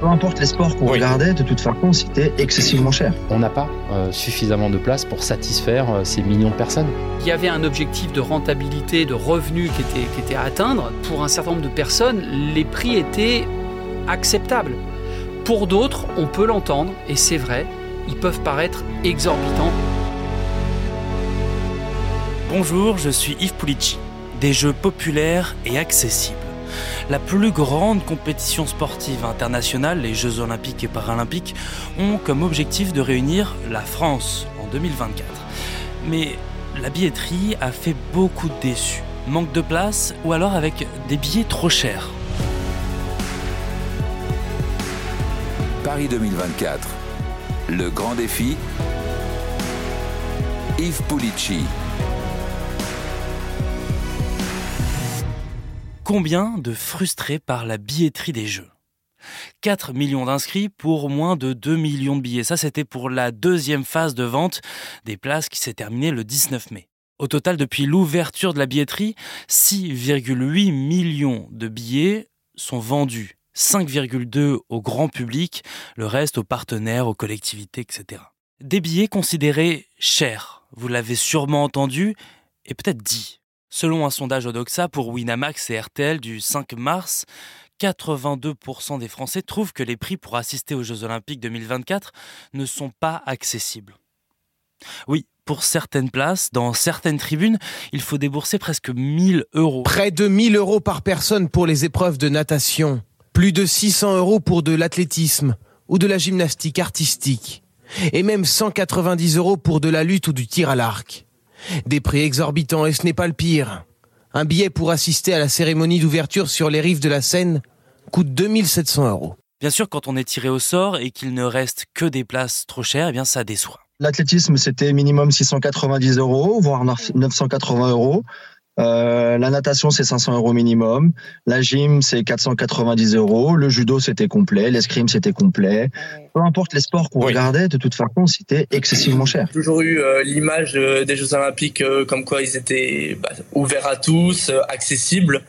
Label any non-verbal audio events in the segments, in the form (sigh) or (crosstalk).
Peu importe les sports qu'on regardait, de toute façon, c'était excessivement cher. On n'a pas euh, suffisamment de place pour satisfaire euh, ces millions de personnes. Il y avait un objectif de rentabilité, de revenus qui était, qui était à atteindre. Pour un certain nombre de personnes, les prix étaient acceptables. Pour d'autres, on peut l'entendre, et c'est vrai, ils peuvent paraître exorbitants. Bonjour, je suis Yves Pulici. Des jeux populaires et accessibles. La plus grande compétition sportive internationale, les Jeux olympiques et paralympiques, ont comme objectif de réunir la France en 2024. Mais la billetterie a fait beaucoup de déçus. Manque de place ou alors avec des billets trop chers. Paris 2024. Le grand défi. Yves Pulici. Combien de frustrés par la billetterie des jeux 4 millions d'inscrits pour moins de 2 millions de billets. Ça, c'était pour la deuxième phase de vente des places qui s'est terminée le 19 mai. Au total, depuis l'ouverture de la billetterie, 6,8 millions de billets sont vendus. 5,2 au grand public, le reste aux partenaires, aux collectivités, etc. Des billets considérés chers, vous l'avez sûrement entendu et peut-être dit. Selon un sondage Odoxa pour Winamax et RTL du 5 mars, 82% des Français trouvent que les prix pour assister aux Jeux Olympiques 2024 ne sont pas accessibles. Oui, pour certaines places, dans certaines tribunes, il faut débourser presque 1000 euros. Près de 1000 euros par personne pour les épreuves de natation. Plus de 600 euros pour de l'athlétisme ou de la gymnastique artistique. Et même 190 euros pour de la lutte ou du tir à l'arc. Des prix exorbitants et ce n'est pas le pire. Un billet pour assister à la cérémonie d'ouverture sur les rives de la Seine coûte 2700 euros. Bien sûr, quand on est tiré au sort et qu'il ne reste que des places trop chères, eh bien ça déçoit. L'athlétisme, c'était minimum 690 euros, voire 980 euros. Euh, la natation, c'est 500 euros minimum. La gym, c'est 490 euros. Le judo, c'était complet. L'escrime, c'était complet. Peu importe les sports qu'on regardait, de toute façon, c'était excessivement cher. J'ai toujours eu euh, l'image euh, des Jeux Olympiques comme quoi ils étaient bah, ouverts à tous, accessibles.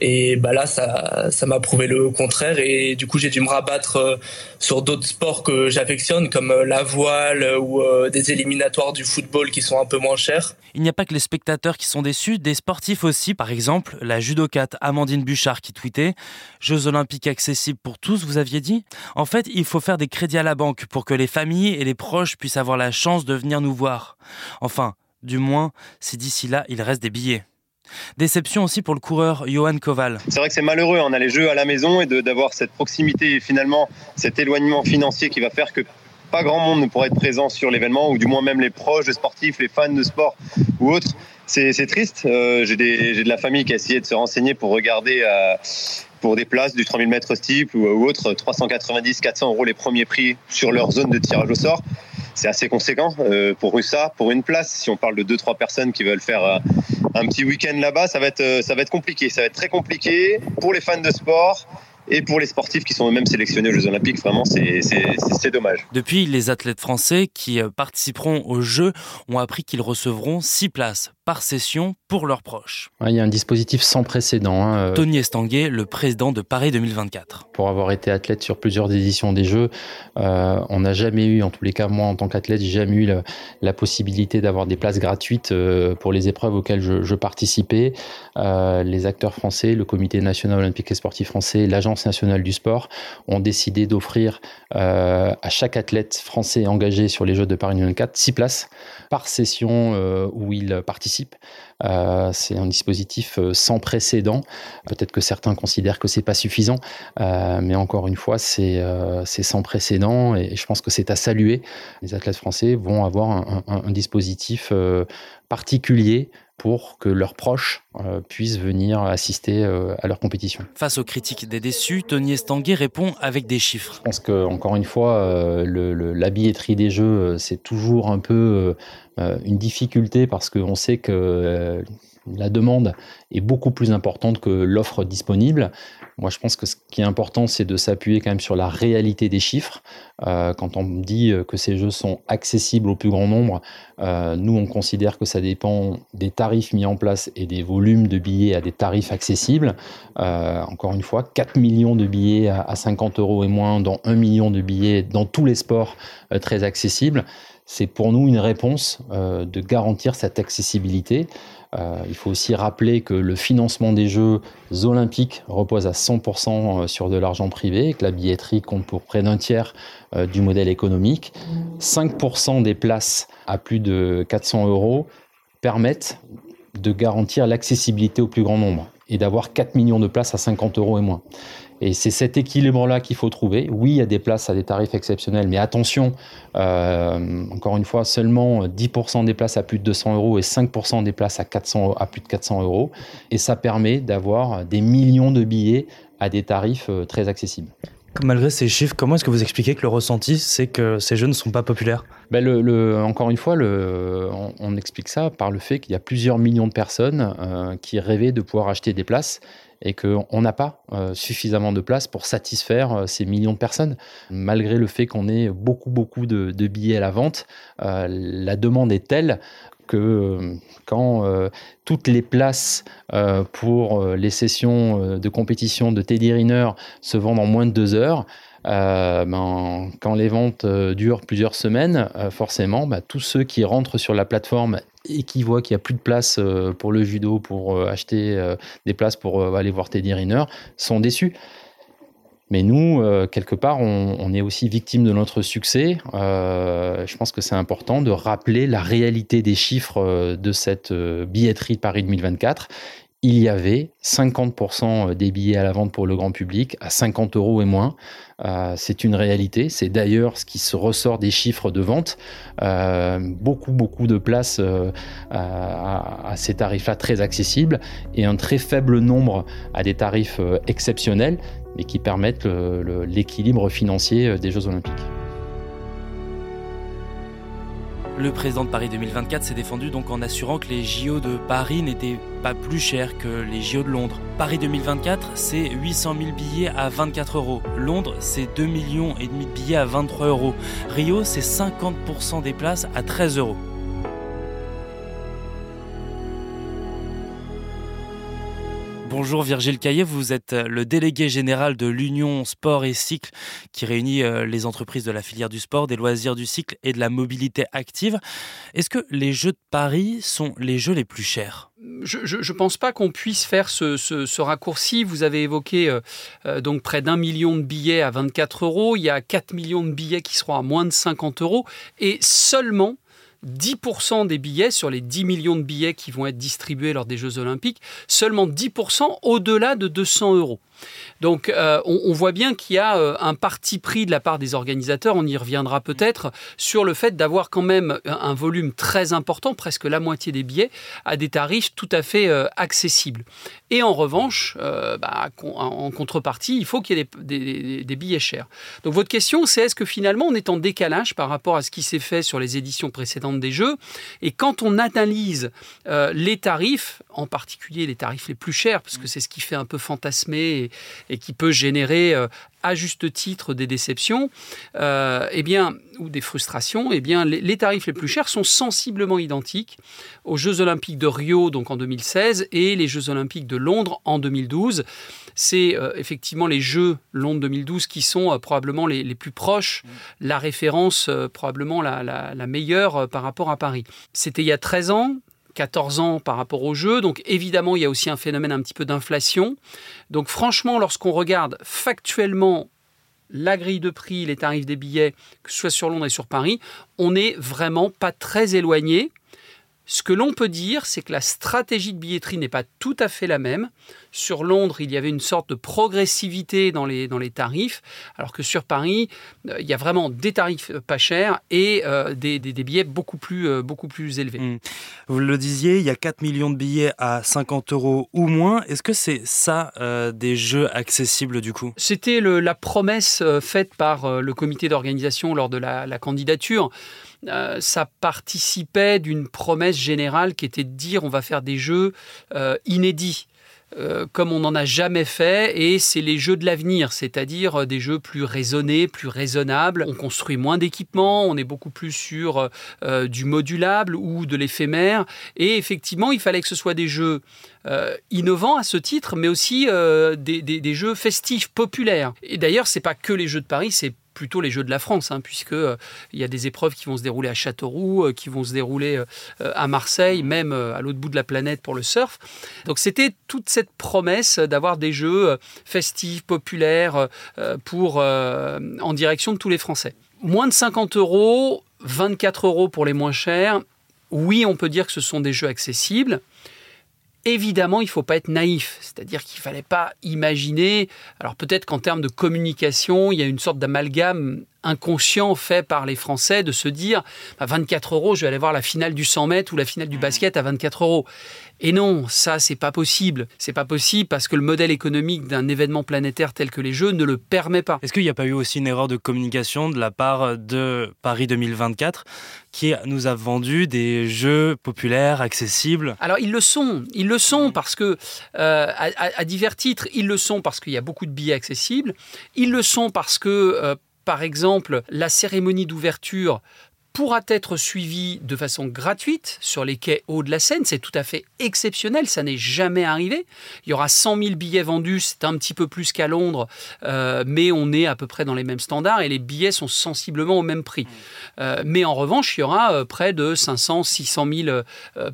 Et bah là, ça, ça m'a prouvé le contraire. Et du coup, j'ai dû me rabattre euh, sur d'autres sports que j'affectionne, comme euh, la voile ou euh, des éliminatoires du football qui sont un peu moins chers. Il n'y a pas que les spectateurs qui sont déçus, des sportifs aussi. Par exemple, la judokate Amandine Bouchard qui tweetait Jeux olympiques accessibles pour tous, vous aviez dit? En fait, il faut faire des crédits à la banque pour que les familles et les proches puissent avoir la chance de venir nous voir. Enfin, du moins, si d'ici là, il reste des billets. Déception aussi pour le coureur Johan Koval. C'est vrai que c'est malheureux, on a les jeux à la maison et d'avoir cette proximité et finalement cet éloignement financier qui va faire que pas grand monde ne pourra être présent sur l'événement, ou du moins même les proches des sportifs, les fans de sport ou autres. C'est triste. Euh, J'ai de la famille qui a essayé de se renseigner pour regarder euh, pour des places du 3000 mètres steeple ou, autre, 390, 400 euros les premiers prix sur leur zone de tirage au sort c'est assez conséquent euh, pour ça, pour une place. Si on parle de 2-3 personnes qui veulent faire un petit week-end là-bas, ça va être euh, ça va être compliqué. Ça va être très compliqué pour les fans de sport et pour les sportifs qui sont eux-mêmes sélectionnés aux Jeux Olympiques, vraiment, c'est dommage. Depuis, les athlètes français qui participeront aux Jeux ont appris qu'ils recevront 6 places par session pour leurs proches. il y a un dispositif sans précédent. Hein, euh. Tony Estanguet, le président de Paris 2024. Pour avoir été athlète sur plusieurs éditions des Jeux, euh, on n'a jamais eu, en tous les cas moi en tant qu'athlète, j'ai jamais eu la, possibilité d'avoir des places gratuites euh, pour les épreuves auxquelles je, participais. les acteurs français, le Comité national olympique et sportif français, l'Agence nationale du sport ont décidé d'offrir à chaque athlète français engagé sur les Jeux de Paris 2024 six places par session où il participe euh, c'est un dispositif euh, sans précédent. Peut-être que certains considèrent que c'est pas suffisant, euh, mais encore une fois, c'est sans précédent et je pense que c'est à saluer. Les athlètes français vont avoir un dispositif particulier pour que leurs proches euh, puissent venir assister euh, à leur compétition. Face aux critiques des déçus, Tony Estanguet répond avec des chiffres. Je pense qu'encore une fois, euh, le, la billetterie des jeux, c'est toujours un peu une difficulté parce qu'on sait que la demande est beaucoup plus importante que l'offre disponible. Moi, je pense que ce qui est important, c'est de s'appuyer quand même sur la réalité des chiffres. Euh, quand on dit que ces jeux sont accessibles au plus grand nombre, euh, nous, on considère que ça dépend des tarifs mis en place et des volumes de billets à des tarifs accessibles. Euh, encore une fois, 4 millions de billets à, 50 euros et moins, dans 1 million de billets dans tous les sports très accessibles. C'est pour nous une réponse de garantir cette accessibilité. Euh, il faut aussi rappeler que le financement des Jeux olympiques repose à 100% euh, sur de l'argent privé, que la billetterie compte pour près d'un tiers euh, du modèle économique. 5% des places à plus de 400 euros permettent de garantir l'accessibilité au plus grand nombre et d'avoir 4 millions de places à 50 euros et moins. Et c'est cet équilibre-là qu'il faut trouver. Oui, il y a des places à des tarifs exceptionnels, mais attention, euh, encore une fois, seulement 10% des places à plus de 200 euros et 5% des places à, 400, à plus de 400 euros. Et ça permet d'avoir des millions de billets à des tarifs euh, très accessibles. Malgré ces chiffres, comment est-ce que vous expliquez que le ressenti, c'est que ces jeux ne sont pas populaires? Ben Encore une fois, on, explique ça par le fait qu'il y a plusieurs millions de personnes euh, qui rêvaient de pouvoir acheter des places et qu'on n'a pas euh, suffisamment de place pour satisfaire euh, ces millions de personnes. Malgré le fait qu'on ait beaucoup, beaucoup de, billets à la vente, la demande est telle que quand toutes les places pour les sessions de compétition de Teddy Riner se vendent en moins de deux heures, ben, quand les ventes durent plusieurs semaines, forcément, ben, tous ceux qui rentrent sur la plateforme et qui voient qu'il n'y a plus de place euh, pour le judo, pour euh, acheter euh, des places pour aller voir Teddy Riner, sont déçus. Mais nous, quelque part, on, est aussi victime de notre succès. je pense que c'est important de rappeler la réalité des chiffres de cette billetterie de Paris 2024 il y avait 50% des billets à la vente pour le grand public à 50 euros et moins. Euh, c'est une réalité. C'est d'ailleurs ce qui se ressort des chiffres de vente. Euh, beaucoup, beaucoup de places euh, à, ces tarifs-là très accessibles et un très faible nombre à des tarifs exceptionnels, mais qui permettent l'équilibre financier des Jeux Olympiques. Le président de Paris 2024 s'est défendu donc en assurant que les JO de Paris n'étaient pas plus chers que les JO de Londres. Paris 2024, c'est 800 000 billets à 24 euros. Londres, c'est 2 millions et demi de billets à 23 euros. Rio, c'est 50% des places à 13 euros. Bonjour Virgile Caillet, vous êtes euh, le délégué général de l'Union Sport et Cycle qui réunit euh, les entreprises de la filière du sport, des loisirs du cycle et de la mobilité active. Est-ce que les Jeux de Paris sont les Jeux les plus chers? Je ne pense pas qu'on puisse faire ce, raccourci. Vous avez évoqué euh, donc près d'un million de billets à 24 euros. Il y a 4 millions de billets qui seront à moins de 50 euros. Et seulement 10% des billets sur les 10 millions de billets qui vont être distribués lors des Jeux Olympiques, seulement 10% au-delà de 200 euros. Donc euh, on, voit bien qu'il y a euh, un parti pris de la part des organisateurs, on y reviendra peut-être, sur le fait d'avoir quand même un, volume très important, presque la moitié des billets, à des tarifs tout à fait euh, accessibles. Et en revanche, bah, en contrepartie, il faut qu'il y ait des, des, billets chers. Donc votre question, c'est est-ce que finalement on est en décalage par rapport à ce qui s'est fait sur les éditions précédentes des Jeux Et quand on analyse les tarifs, en particulier les tarifs les plus chers, parce que c'est ce qui fait un peu fantasmer et, qui peut générer euh, à juste titre des déceptions, euh, eh bien, ou des frustrations, eh bien, les, tarifs les plus chers sont sensiblement identiques aux Jeux Olympiques de Rio, donc en 2016, et les Jeux Olympiques de Londres en 2012. C'est euh, effectivement les Jeux Londres 2012 qui sont probablement les, plus proches, la référence probablement la, la meilleure par rapport à Paris. C'était il y a 13 ans, 14 ans par rapport au jeu. Donc évidemment, il y a aussi un phénomène un petit peu d'inflation. Donc franchement, lorsqu'on regarde factuellement la grille de prix, les tarifs des billets, que ce soit sur Londres et sur Paris, on n'est vraiment pas très éloigné. Ce que l'on peut dire, c'est que la stratégie de billetterie n'est pas tout à fait la même. Sur Londres, il y avait une sorte de progressivité dans les, dans les tarifs, alors que sur Paris, euh, il y a vraiment des tarifs pas chers et euh, des, billets beaucoup plus, euh, beaucoup plus élevés. Hmm. Vous le disiez, il y a 4 millions de billets à 50 euros ou moins. Est-ce que c'est ça des jeux accessibles du coup? C'était la promesse faite par le comité d'organisation lors de la, la candidature. Euh, ça participait d'une promesse générale qui était de dire on va faire des jeux euh, inédits. euh, comme on n'en a jamais fait, et c'est les jeux de l'avenir, c'est-à-dire des jeux plus raisonnés, plus raisonnables. On construit moins d'équipements, on est beaucoup plus sur du modulable ou de l'éphémère, et effectivement, il fallait que ce soit des jeux innovants à ce titre, mais aussi des, des, jeux festifs, populaires. Et d'ailleurs, c'est pas que les jeux de Paris, c'est plutôt les Jeux de la France, hein, puisque euh, il y a des épreuves qui vont se dérouler à Châteauroux, euh, qui vont se dérouler euh, à Marseille, même à l'autre bout de la planète pour le surf. Donc c'était toute cette promesse d'avoir des jeux festifs, populaires, pour en direction de tous les Français. Moins de 50 euros, 24 euros pour les moins chers. Oui, on peut dire que ce sont des jeux accessibles. Évidemment, il ne faut pas être naïf, c'est-à-dire qu'il ne fallait pas imaginer, alors peut-être qu'en termes de communication, il y a une sorte d'amalgame inconscient fait par les Français de se dire à 24 euros, je vais aller voir la finale du 100 mètres ou la finale du mmh. basket à 24 euros. Et non, ça c'est pas possible. C'est pas possible parce que le modèle économique d'un événement planétaire tel que les Jeux ne le permet pas. Est-ce qu'il n'y a pas eu aussi une erreur de communication de la part de Paris 2024 qui nous a vendu des jeux populaires, accessibles? Alors ils le sont, ils le sont parce que euh, à, divers titres, ils le sont parce qu'il y a beaucoup de billets accessibles. Ils le sont parce que euh, par exemple, la cérémonie d'ouverture pourra être suivi de façon gratuite sur les quais hauts de la Seine. C'est tout à fait exceptionnel, ça n'est jamais arrivé. Il y aura 100 000 billets vendus, c'est un petit peu plus qu'à Londres, euh, mais on est à peu près dans les mêmes standards et les billets sont sensiblement au même prix. Euh, mais en revanche, il y aura euh, près de 500, 600 000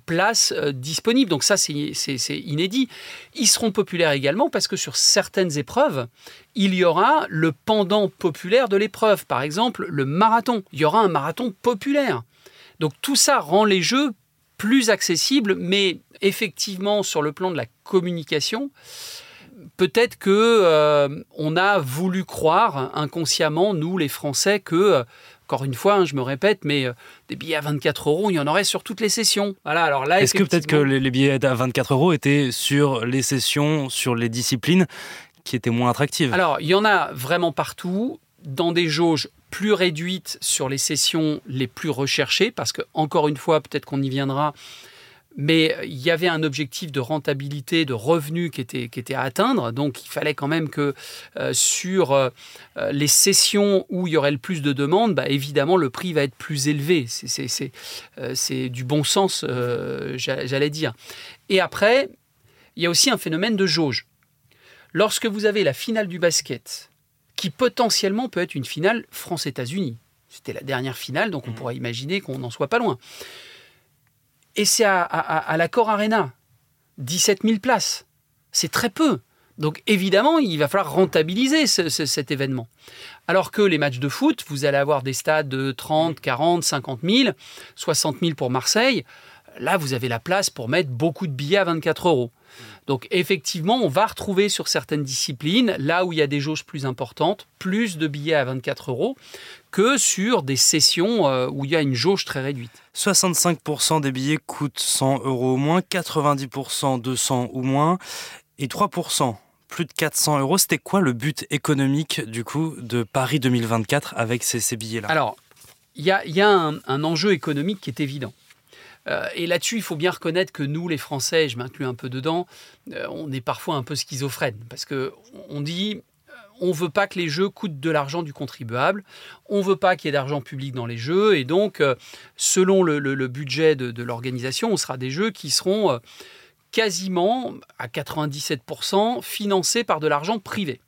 places disponibles. Donc ça, c'est inédit. Ils seront populaires également parce que sur certaines épreuves, il y aura le pendant populaire de l'épreuve. Par exemple, le marathon. Il y aura un marathon populaire. Donc tout ça rend les jeux plus accessibles, mais effectivement, sur le plan de la communication, peut-être que euh, on a voulu croire inconsciemment, nous les Français, que euh, encore une fois, hein, je me répète, mais euh, des billets à 24 euros, il y en aurait sur toutes les sessions. Voilà. Alors là, est-ce que peut-être que les, billets à 24 euros étaient sur les sessions, sur les disciplines qui étaient moins attractives Alors, il y en a vraiment partout, dans des jauges plus réduites sur les sessions les plus recherchées, parce que, encore une fois, peut-être qu'on y viendra, mais il y avait un objectif de rentabilité, de revenus qui était, à atteindre. Donc il fallait quand même que euh, sur euh, les sessions où il y aurait le plus de demandes, bah, évidemment le prix va être plus élevé. C'est euh, du bon sens, j'allais dire. Et après, il y a aussi un phénomène de jauge. Lorsque vous avez la finale du basket, qui potentiellement peut être une finale France-États-Unis, c'était la dernière finale, donc on mmh. pourrait imaginer qu'on n'en soit pas loin. Et c'est à, à, l'Accord Arena, 17 000 places. C'est très peu. Donc évidemment, il va falloir rentabiliser cet événement. Alors que les matchs de foot, vous allez avoir des stades de 30, 40, 50 000, 60 000 pour Marseille. Là, vous avez la place pour mettre beaucoup de billets à 24 euros. Donc effectivement, on va retrouver sur certaines disciplines, là où il y a des jauges plus importantes, plus de billets à 24 euros que sur des sessions euh, où il y a une jauge très réduite. 65% des billets coûtent 100 euros au moins, 90% 200 ou moins, et 3% plus de 400 euros. C'était quoi le but économique du coup de Paris 2024 avec ces, billets-là? Alors, il y a, un enjeu économique qui est évident. Euh, et là-dessus, il faut bien reconnaître que nous, les Français, je m'inclus un peu dedans, euh, on est parfois un peu schizophrènes. Parce qu'on dit, euh, on ne veut pas que les jeux coûtent de l'argent du contribuable, on ne veut pas qu'il y ait d'argent public dans les jeux, et donc, selon le, budget de, l'organisation, on sera des jeux qui seront quasiment à 97% financés par de l'argent privé.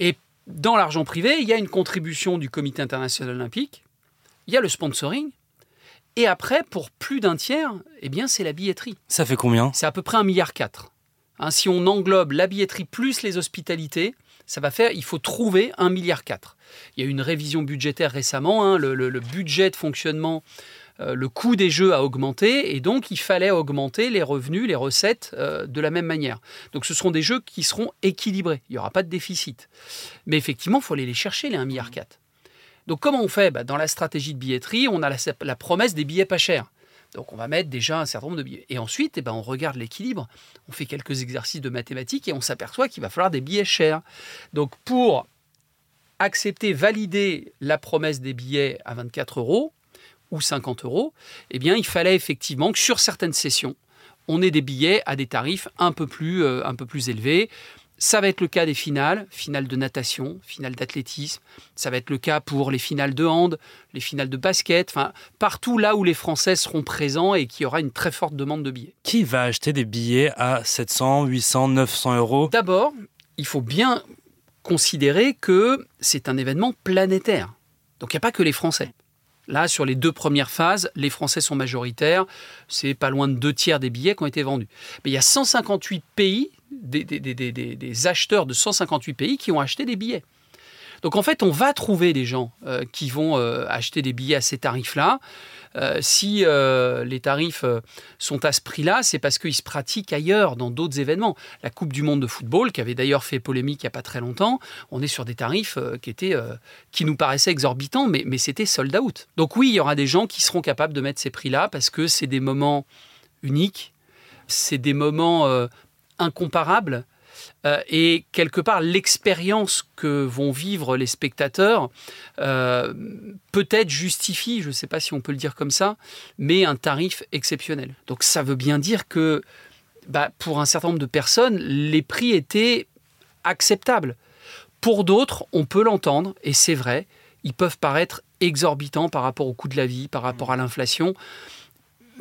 Et dans l'argent privé, il y a une contribution du Comité international olympique, il y a le sponsoring, et après, pour plus d'un tiers, eh bien, c'est la billetterie. Ça fait combien? C'est à peu près un milliard quatre. Hein, si on englobe la billetterie plus les hospitalités, ça va faire, il faut trouver un milliard quatre. Il y a eu une révision budgétaire récemment, hein, le, budget de fonctionnement, euh, le coût des jeux a augmenté et donc il fallait augmenter les revenus, les recettes euh, de la même manière. Donc ce seront des jeux qui seront équilibrés, il n'y aura pas de déficit. Mais effectivement, il faut aller les chercher, les 1,4 milliard. Donc comment on fait? Bah, Dans la stratégie de billetterie, on a la, promesse des billets pas chers. Donc on va mettre déjà un certain nombre de billets. Et ensuite, eh ben, on regarde l'équilibre, on fait quelques exercices de mathématiques et on s'aperçoit qu'il va falloir des billets chers. Donc pour accepter, valider la promesse des billets à 24 euros ou 50 euros, eh il fallait effectivement que sur certaines sessions, on ait des billets à des tarifs un peu plus, euh, un peu plus élevés. Ça va être le cas des finales, finales de natation, finales d'athlétisme. Ça va être le cas pour les finales de hand, les finales de basket. Enfin, partout là où les Français seront présents et qu'il y aura une très forte demande de billets. Qui va acheter des billets à 700, 800, 900 euros? D'abord, il faut bien considérer que c'est un événement planétaire. Donc il n'y a pas que les Français. Là, sur les deux premières phases, les Français sont majoritaires. C'est pas loin de deux tiers des billets qui ont été vendus. Mais il y a 158 pays, des, des- acheteurs de 158 pays qui ont acheté des billets. Donc en fait, on va trouver des gens euh, qui vont euh, acheter des billets à ces tarifs-là. Euh, si les tarifs sont à ce prix-là, c'est parce qu'ils se pratiquent ailleurs, dans d'autres événements. La Coupe du Monde de football, qui avait d'ailleurs fait polémique il n'y a pas très longtemps, on est sur des tarifs qui, étaient, nous paraissaient exorbitants, mais, mais c'était sold out. Donc oui, il y aura des gens qui seront capables de mettre ces prix-là parce que c'est des moments uniques, c'est des moments incomparables. Euh, et quelque part, l'expérience que vont vivre les spectateurs euh, peut-être justifie, je ne sais pas si on peut le dire comme ça, mais un tarif exceptionnel. Donc ça veut bien dire que bah, pour un certain nombre de personnes, les prix étaient acceptables. Pour d'autres, on peut l'entendre, et c'est vrai, ils peuvent paraître exorbitants par rapport au coût de la vie, par rapport à l'inflation.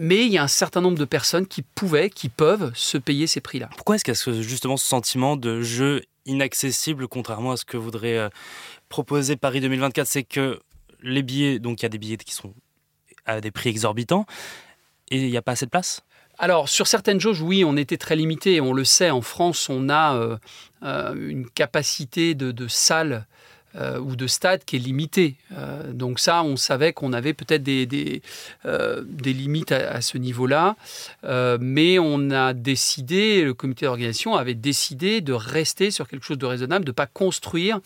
Mais il y a un certain nombre de personnes qui pouvaient, qui peuvent se payer ces prix-là. Pourquoi est-ce qu'il y a justement ce sentiment de jeu inaccessible, contrairement à ce que voudrait euh, proposer Paris 2024 C'est que les billets, donc il y a des billets qui sont à des prix exorbitants, et il n'y a pas assez de place? Alors, sur certaines jauges, oui, on était très limité. On le sait, en France, on a euh, euh, une capacité de, de salle euh, ou de stade qui est limitée. Euh, donc ça, on savait qu'on avait peut-être des, des, euh, limites à, ce niveau-là. Euh, mais on a décidé, le comité d'organisation avait décidé de rester sur quelque chose de raisonnable, de ne pas construire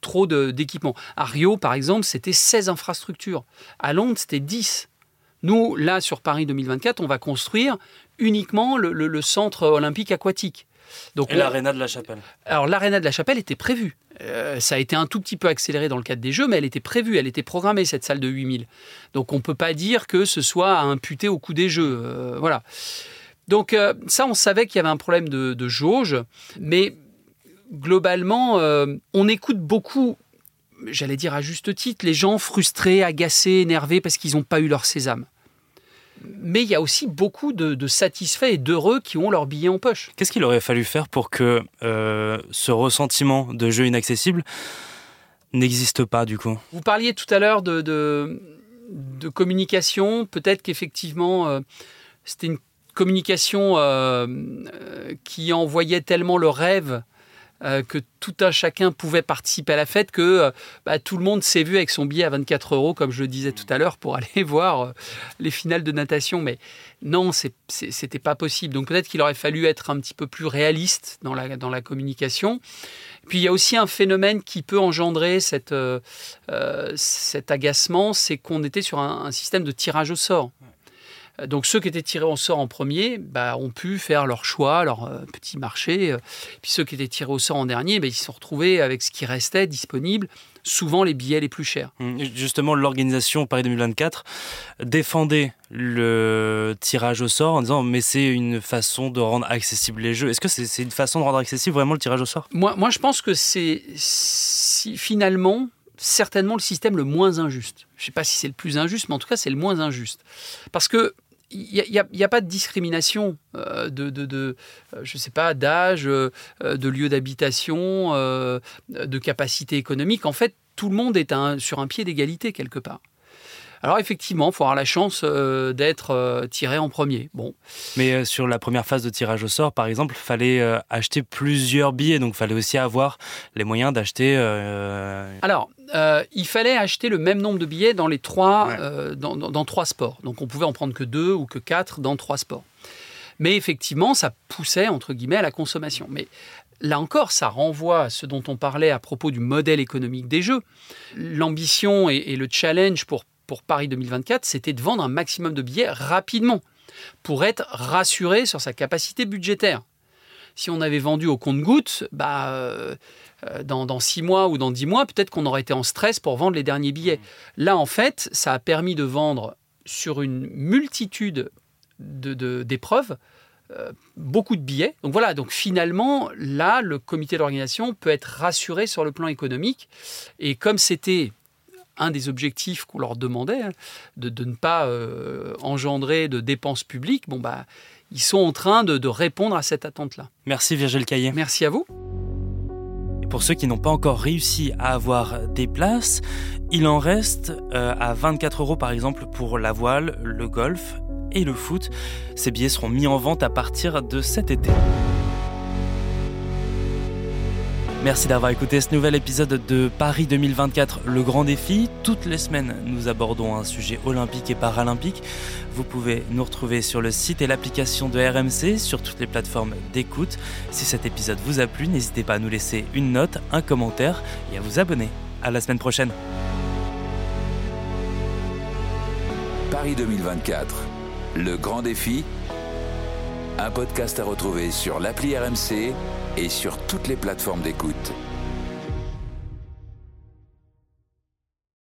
trop d'équipements. À Rio, par exemple, c'était 16 infrastructures. À Londres, c'était 10. Nous, là, sur Paris 2024, on va construire uniquement le centre olympique aquatique. Donc Et l'aréna de la Chapelle alors l'aréna de la Chapelle était prévue. Euh, ça a été un tout petit peu accéléré dans le cadre des Jeux, mais elle était prévue, elle était programmée, cette salle de 8000. Donc on ne peut pas dire que ce soit à imputer au coût des Jeux. Euh, voilà. Donc euh, ça, on savait qu'il y avait un problème de, de jauge, mais globalement, on écoute beaucoup, j'allais dire à juste titre, les gens frustrés, agacés, énervés parce qu'ils n'ont pas eu leur sésame. Mais il y a aussi beaucoup de, de satisfaits et d'heureux qui ont leur billet en poche. Qu'est-ce qu'il aurait fallu faire pour que euh, ce ressentiment de jeu inaccessible n'existe pas du coup? Vous parliez tout à l'heure de, de, de communication. Peut-être qu'effectivement, euh, c'était une communication euh, euh, qui envoyait tellement le rêve euh, que tout un chacun pouvait participer à la fête que euh, bah, tout le monde s'est vu avec son billet à 24 euros, comme je le disais tout à l'heure, pour (laughs) aller voir euh, les finales de natation. Mais non, c'était pas possible. Donc peut-être qu'il aurait fallu être un petit peu plus réaliste dans la, communication. Puis il y a aussi un phénomène qui peut engendrer cet agacement, c'est qu'on était sur un système de tirage au sort. Euh, Donc ceux qui étaient tirés au sort en premier bah, ont pu faire leur choix, leur euh, petit marché. euh, Puis ceux qui étaient tirés au sort en dernier, bah, ils se sont retrouvés avec ce qui restait disponible, souvent les billets les plus chers. Hum, Justement, l'organisation Paris 2024 défendait le tirage au sort en disant mais c'est une façon de rendre accessibles les jeux. Est-ce que c'est une façon de rendre accessible vraiment le tirage au sort? Moi, moi je pense que c'est si, finalement certainement le système le moins injuste. Je ne sais pas si c'est le plus injuste, mais en tout cas c'est le moins injuste. Parce que il n'y a, pas de discrimination euh, de, euh, je sais pas, d'âge, euh, de lieu d'habitation, de capacité économique. En fait, tout le monde est sur un pied d'égalité quelque part. Alors effectivement, il faut avoir la chance euh, d'être euh, tiré en premier. Bon, Mais euh, sur la première phase de tirage au sort, par exemple, fallait euh, acheter plusieurs billets, donc fallait aussi avoir les moyens d'acheter. Alors, il fallait acheter le même nombre de billets dans les trois, Ouais. dans, dans- dans trois sports. Donc, on pouvait en prendre que deux ou que quatre dans trois sports. Mais effectivement, ça poussait entre guillemets à la consommation. Mais là encore, ça renvoie à ce dont on parlait à propos du modèle économique des Jeux. L'ambition et, et le challenge pour pour Paris 2024, c'était de vendre un maximum de billets rapidement pour être rassuré sur sa capacité budgétaire. Si on avait vendu au compte-gouttes, bah, euh, euh, dans, dans six mois ou dans dix mois, peut-être qu'on aurait été en stress pour vendre les derniers billets. Là, en fait, ça a permis de vendre sur une multitude de- de- d'épreuves beaucoup de billets. Donc voilà, donc finalement, là, le comité d'organisation peut être rassuré sur le plan économique. Et comme c'était un des objectifs qu'on leur demandait, hein, de, ne pas engendrer de dépenses publiques, bon bah, ils sont en train de, de répondre à cette attente-là. Merci Virgile Caillé. Merci à vous. Pour ceux qui n'ont pas encore réussi à avoir des places, il en reste euh, à 24 euros par exemple pour la voile, le golf et le foot. Ces billets seront mis en vente à partir de cet été. Merci d'avoir écouté ce nouvel épisode de Paris 2024, le grand défi. Toutes les semaines, nous abordons un sujet olympique et paralympique. Vous pouvez nous retrouver sur le site et l'application de RMC, sur toutes les plateformes d'écoute. Si cet épisode vous a plu, n'hésitez pas à nous laisser une note, un commentaire et à vous abonner. À la semaine prochaine. Paris 2024, le grand défi. Un podcast à retrouver sur l'appli RMC et sur toutes les plateformes d'écoute.